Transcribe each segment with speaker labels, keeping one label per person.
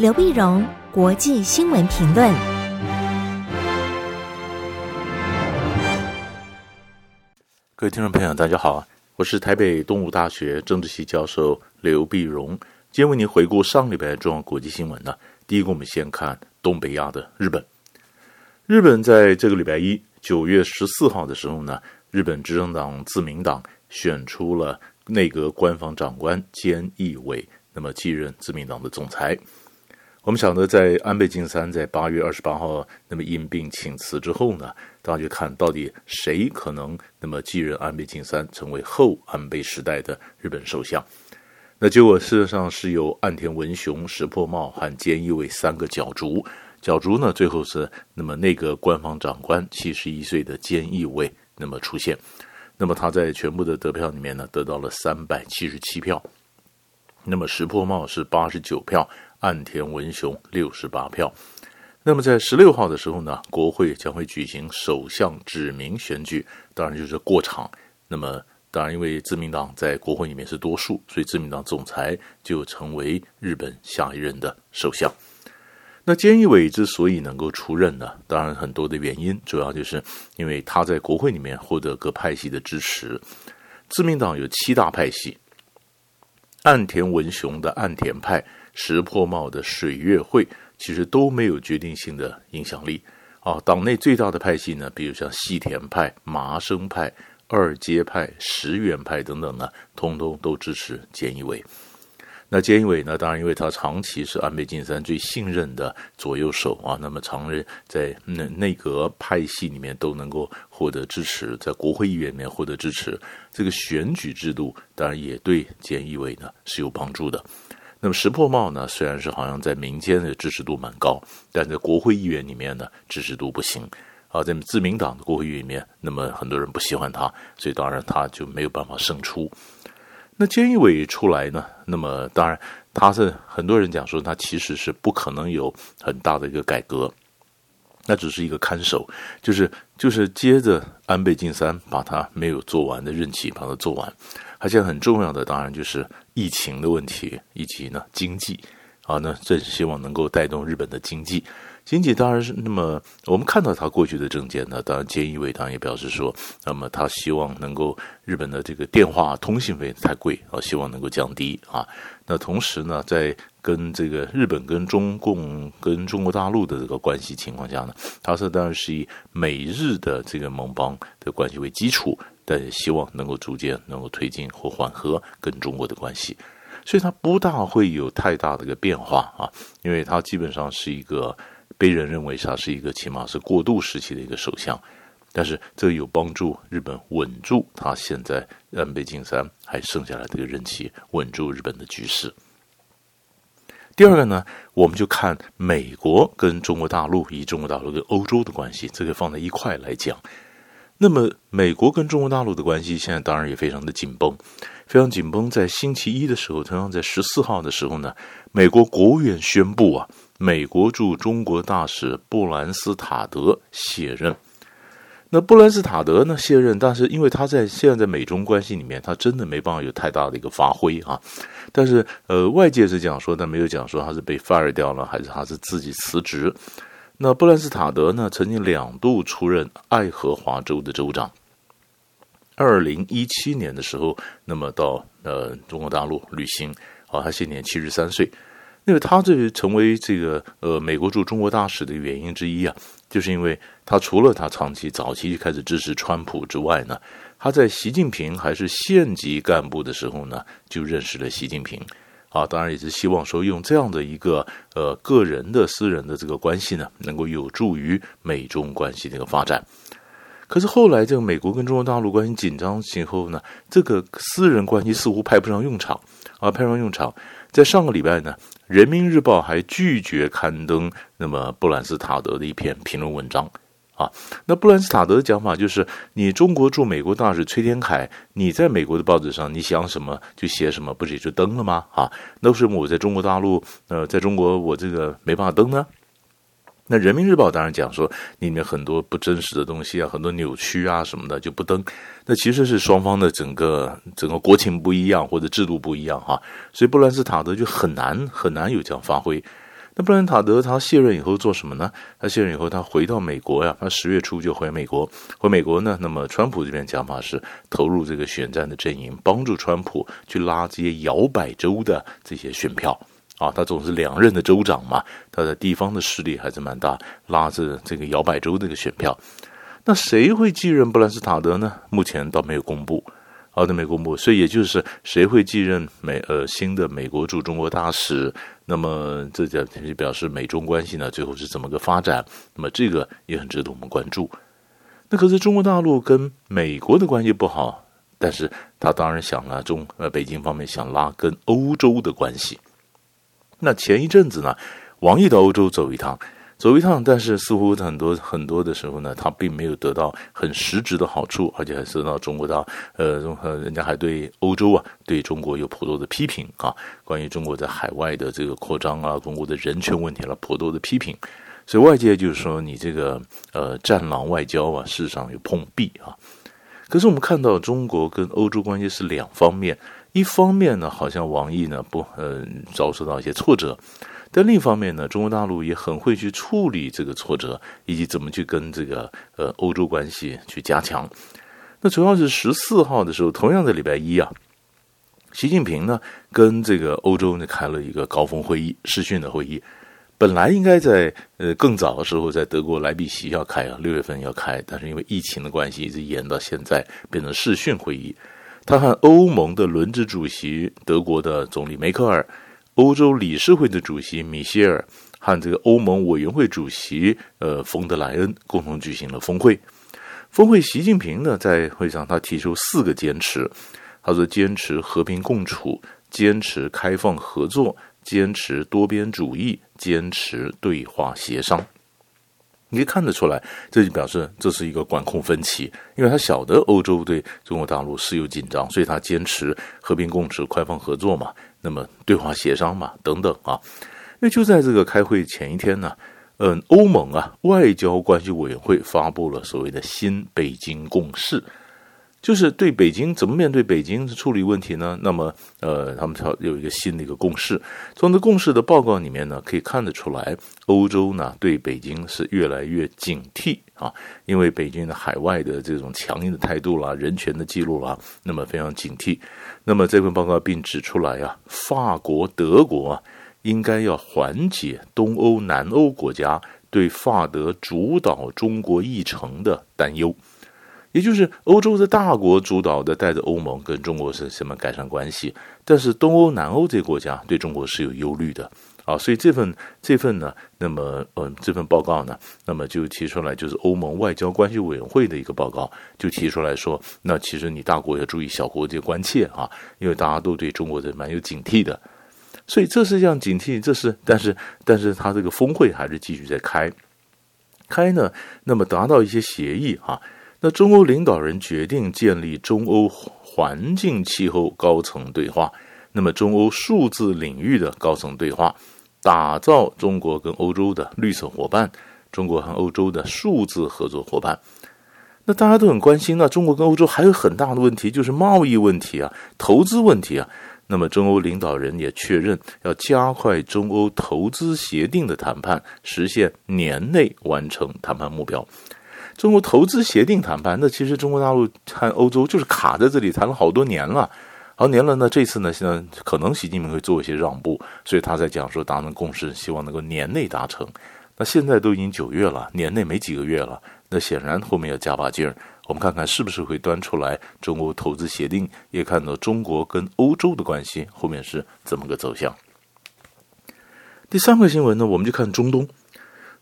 Speaker 1: 刘碧荣，国际新闻评论。
Speaker 2: 各位听众朋友，大家好，我是台北东吴大学政治系教授刘碧荣，今天为您回顾上礼拜的重要国际新闻呢。第一个，我们先看东北亚的日本。日本在这个礼拜一，九月十四号的时候呢，日本执政党自民党选出了内阁官房长官菅义伟，那么继任自民党的总裁。我们晓得，在安倍晋三在八月二十八号那么因病请辞之后呢，大家就看到底谁可能那么继任安倍晋三，成为后安倍时代的日本首相。那结果事实上是由岸田文雄、石破茂和菅义伟三个角逐，角逐呢最后是那么内阁官方长官七十一岁的菅义伟那么出现，那么他在全部的得票里面呢得到了三百七十七票，那么石破茂是八十九票。岸田文雄六十八票，那么在十六号的时候呢，国会将会举行首相指名选举，当然就是过场。那么当然，因为自民党在国会里面是多数，所以自民党总裁就成为日本下一任的首相。那菅义伟之所以能够出任呢，当然很多的原因，主要就是因为他在国会里面获得各派系的支持。自民党有七大派系，岸田文雄的岸田派。石破茂的水月会其实都没有决定性的影响力啊。党内最大的派系呢，比如像细田派、麻生派、二阶派、石原派等等呢，通通都支持菅义伟。那菅义伟呢，当然因为他长期是安倍晋三最信任的左右手啊，那么常人在内内阁派系里面都能够获得支持，在国会议员里面获得支持，这个选举制度当然也对菅义伟呢是有帮助的。那么石破茂呢，虽然是好像在民间的支持度蛮高，但在国会议员里面呢，支持度不行啊。在自民党的国会议员里面，那么很多人不喜欢他，所以当然他就没有办法胜出。那菅义伟出来呢，那么当然他是很多人讲说他其实是不可能有很大的一个改革，那只是一个看守，就是就是接着安倍晋三把他没有做完的任期把它做完。而且很重要的当然就是疫情的问题，以及呢经济啊，那这是希望能够带动日本的经济。经济当然是那么，我们看到他过去的政见呢，当然菅义伟当然也表示说，那么他希望能够日本的这个电话通信费太贵啊，希望能够降低啊。那同时呢，在跟这个日本跟中共跟中国大陆的这个关系情况下呢，他说当然是以美日的这个盟邦的关系为基础。但也希望能够逐渐能够推进或缓和跟中国的关系，所以他不大会有太大的一个变化啊，因为他基本上是一个被人认为他是一个起码是过渡时期的一个首相，但是这有帮助日本稳住他现在安倍晋三还剩下来这个任期，稳住日本的局势。第二个呢，我们就看美国跟中国大陆以中国大陆跟欧洲的关系，这个放在一块来讲。那么，美国跟中国大陆的关系现在当然也非常的紧绷，非常紧绷。在星期一的时候，同样在十四号的时候呢，美国国务院宣布啊，美国驻中国大使布兰斯塔德卸任。那布兰斯塔德呢卸任，但是因为他在现在在美中关系里面，他真的没办法有太大的一个发挥啊。但是呃，外界是讲说，但没有讲说他是被 fire 掉了，还是他是自己辞职。那布兰斯塔德呢，曾经两度出任爱荷华州的州长。二零一七年的时候，那么到呃中国大陆旅行，啊，他现年七十三岁。那么他这个成为这个呃美国驻中国大使的原因之一啊，就是因为他除了他长期早期就开始支持川普之外呢，他在习近平还是县级干部的时候呢，就认识了习近平。啊，当然也是希望说用这样的一个呃个人的私人的这个关系呢，能够有助于美中关系的一个发展。可是后来这个美国跟中国大陆关系紧张以后呢，这个私人关系似乎派不上用场啊，派不上用场。在上个礼拜呢，《人民日报》还拒绝刊登那么布兰斯塔德的一篇评论文章。啊，那布兰斯塔德的讲法就是，你中国驻美国大使崔天凯，你在美国的报纸上，你想什么就写什么，不是也就登了吗？啊，那为什么我在中国大陆，呃，在中国我这个没办法登呢？那人民日报当然讲说，里面很多不真实的东西啊，很多扭曲啊什么的就不登。那其实是双方的整个整个国情不一样，或者制度不一样哈，所以布兰斯塔德就很难很难有这样发挥。那布兰塔德他卸任以后做什么呢？他卸任以后，他回到美国呀，他十月初就回美国。回美国呢，那么川普这边讲法是投入这个选战的阵营，帮助川普去拉这些摇摆州的这些选票啊。他总是两任的州长嘛，他的地方的势力还是蛮大，拉着这个摇摆州这个选票。那谁会继任布兰斯塔德呢？目前倒没有公布。好的，美国部，所以也就是谁会继任美呃新的美国驻中国大使？那么这就表示美中关系呢，最后是怎么个发展？那么这个也很值得我们关注。那可是中国大陆跟美国的关系不好，但是他当然想了中呃北京方面想拉跟欧洲的关系。那前一阵子呢，王毅到欧洲走一趟。走一趟，但是似乎很多很多的时候呢，他并没有得到很实质的好处，而且还受到中国的呃，人家还对欧洲啊，对中国有颇多的批评啊，关于中国在海外的这个扩张啊，中国的人权问题了，颇多的批评，所以外界就是说你这个呃战狼外交啊，事实上有碰壁啊。可是我们看到中国跟欧洲关系是两方面，一方面呢，好像王毅呢不呃遭受到一些挫折。但另一方面呢，中国大陆也很会去处理这个挫折，以及怎么去跟这个呃欧洲关系去加强。那主要是十四号的时候，同样的礼拜一啊，习近平呢跟这个欧洲呢开了一个高峰会议，视讯的会议。本来应该在呃更早的时候在德国莱比锡要开啊，六月份要开，但是因为疫情的关系，一直延到现在变成视讯会议。他和欧盟的轮值主席德国的总理梅克尔。欧洲理事会的主席米歇尔和这个欧盟委员会主席呃冯德莱恩共同举行了峰会。峰会，习近平呢在会上他提出四个坚持，他说坚持和平共处，坚持开放合作，坚持多边主义，坚持对话协商。你可以看得出来，这就表示这是一个管控分歧，因为他晓得欧洲对中国大陆是有紧张，所以他坚持和平共处、开放合作嘛。那么对话协商嘛，等等啊，那就在这个开会前一天呢，嗯，欧盟啊外交关系委员会发布了所谓的新北京共识，就是对北京怎么面对北京处理问题呢？那么呃，他们有一个新的一个共识。从这共识的报告里面呢，可以看得出来，欧洲呢对北京是越来越警惕啊，因为北京的海外的这种强硬的态度啦、人权的记录啦，那么非常警惕。那么这份报告并指出来啊，法国、德国啊，应该要缓解东欧、南欧国家对法德主导中国议程的担忧，也就是欧洲的大国主导的带着欧盟跟中国是什么改善关系，但是东欧、南欧这些国家对中国是有忧虑的。啊，所以这份这份呢，那么嗯，这份报告呢，那么就提出来，就是欧盟外交关系委员会的一个报告，就提出来说，那其实你大国要注意小国这个关切啊，因为大家都对中国的蛮有警惕的，所以这是这样警惕，这是但是但是他这个峰会还是继续在开开呢，那么达到一些协议啊，那中欧领导人决定建立中欧环境气候高层对话。那么，中欧数字领域的高层对话，打造中国跟欧洲的绿色伙伴，中国和欧洲的数字合作伙伴。那大家都很关心，那中国跟欧洲还有很大的问题，就是贸易问题啊，投资问题啊。那么，中欧领导人也确认要加快中欧投资协定的谈判，实现年内完成谈判目标。中国投资协定谈判，那其实中国大陆和欧洲就是卡在这里谈了好多年了。好年了呢，这次呢，现在可能习近平会做一些让步，所以他在讲说达成共识，希望能够年内达成。那现在都已经九月了，年内没几个月了，那显然后面要加把劲儿。我们看看是不是会端出来中国投资协定，也看到中国跟欧洲的关系后面是怎么个走向。第三个新闻呢，我们就看中东。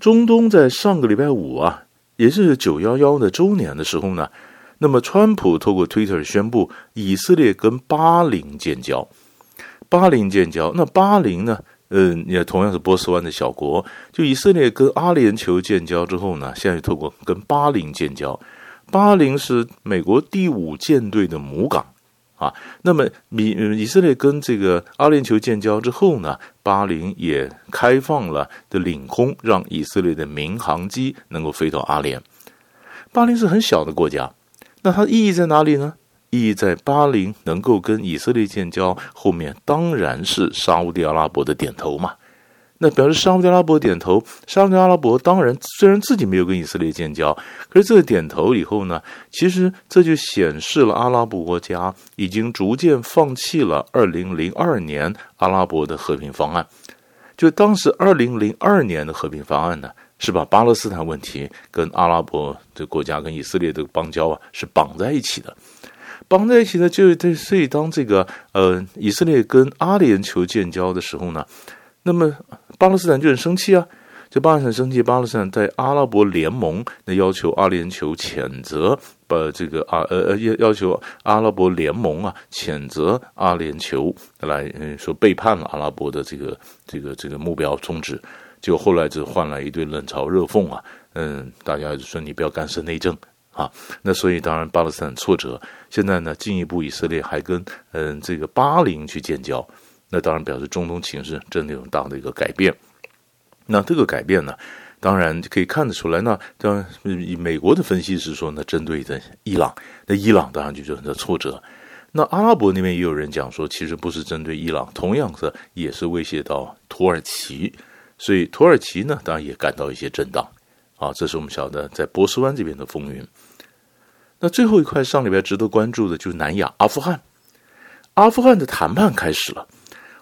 Speaker 2: 中东在上个礼拜五啊，也是九幺幺的周年的时候呢。那么，川普透过 Twitter 宣布，以色列跟巴林建交。巴林建交，那巴林呢？嗯，也同样是波斯湾的小国。就以色列跟阿联酋建交之后呢，现在透过跟巴林建交。巴林是美国第五舰队的母港啊。那么，以以色列跟这个阿联酋建交之后呢，巴林也开放了的领空，让以色列的民航机能够飞到阿联。巴林是很小的国家。那它意义在哪里呢？意义在巴林能够跟以色列建交，后面当然是沙乌地阿拉伯的点头嘛。那表示沙乌地阿拉伯点头，沙乌地阿拉伯当然虽然自己没有跟以色列建交，可是这个点头以后呢，其实这就显示了阿拉伯国家已经逐渐放弃了二零零二年阿拉伯的和平方案。就当时二零零二年的和平方案呢，是把巴勒斯坦问题跟阿拉伯的国家跟以色列的邦交啊是绑在一起的，绑在一起的就对，所以当这个呃以色列跟阿联酋建交的时候呢，那么。巴勒斯坦就很生气啊，就巴勒斯坦生气，巴勒斯坦在阿拉伯联盟那要求阿联酋谴责，把这个啊呃呃要要求阿拉伯联盟啊谴责阿联酋来嗯说背叛了阿拉伯的这个这个这个目标宗旨，就后来就换来一堆冷嘲热讽啊，嗯，大家就说你不要干涉内政啊，那所以当然巴勒斯坦挫折，现在呢进一步以色列还跟嗯这个巴林去建交。那当然表示中东情势真的有大的一个改变。那这个改变呢，当然可以看得出来。那当然，美国的分析是说，那针对的伊朗，那伊朗当然就有很多挫折。那阿拉伯那边也有人讲说，其实不是针对伊朗，同样的也是威胁到土耳其。所以土耳其呢，当然也感到一些震荡。啊，这是我们晓得在波斯湾这边的风云。那最后一块上礼拜值得关注的就是南亚阿富汗，阿富汗的谈判开始了。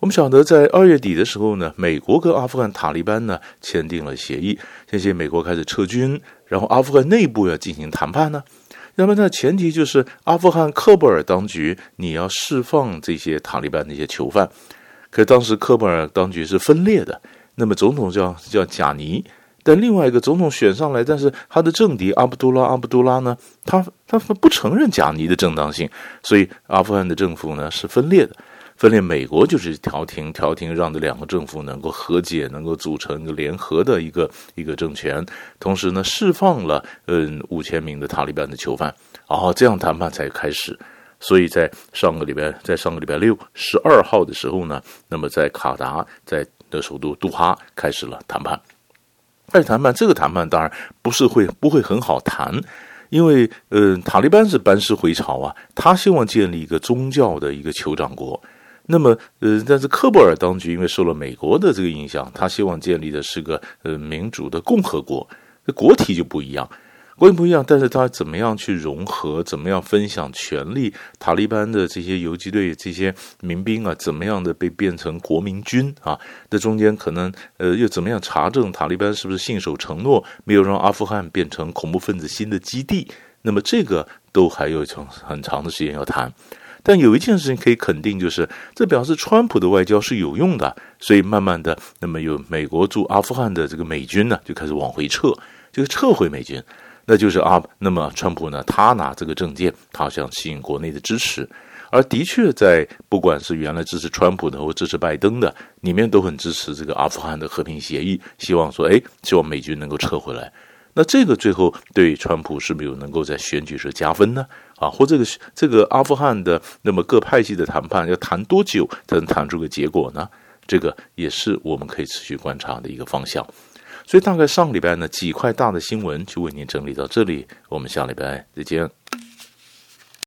Speaker 2: 我们晓得，在二月底的时候呢，美国跟阿富汗塔利班呢签订了协议，这些美国开始撤军，然后阿富汗内部要进行谈判呢。那么呢，前提就是阿富汗喀布尔当局你要释放这些塔利班那些囚犯。可是当时喀布尔当局是分裂的，那么总统叫叫贾尼，但另外一个总统选上来，但是他的政敌阿卜杜拉阿卜杜拉呢，他他不承认贾尼的正当性，所以阿富汗的政府呢是分裂的。分裂，美国就是调停，调停让这两个政府能够和解，能够组成一个联合的一个一个政权，同时呢，释放了嗯五千名的塔利班的囚犯，然后这样谈判才开始。所以在上个礼拜，在上个礼拜六十二号的时候呢，那么在卡达，在的首都杜哈开始了谈判。但是谈判这个谈判当然不是会不会很好谈，因为嗯塔利班是班师回朝啊，他希望建立一个宗教的一个酋长国。那么，呃，但是科布尔当局因为受了美国的这个影响，他希望建立的是个呃民主的共和国，这国体就不一样，国体不一样，但是他怎么样去融合，怎么样分享权力？塔利班的这些游击队、这些民兵啊，怎么样的被变成国民军啊？这中间可能呃又怎么样查证塔利班是不是信守承诺，没有让阿富汗变成恐怖分子新的基地？那么这个都还有长很长的时间要谈。但有一件事情可以肯定，就是这表示川普的外交是有用的，所以慢慢的，那么有美国驻阿富汗的这个美军呢，就开始往回撤，就撤回美军，那就是啊，那么川普呢，他拿这个政见，他想吸引国内的支持，而的确在不管是原来支持川普的或支持拜登的，里面都很支持这个阿富汗的和平协议，希望说，哎，希望美军能够撤回来。那这个最后对川普是不是有能够在选举时加分呢？啊，或这个这个阿富汗的那么各派系的谈判要谈多久才能谈出个结果呢？这个也是我们可以持续观察的一个方向。所以大概上礼拜呢几块大的新闻就为您整理到这里，我们下礼拜再见。